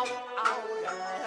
out, out.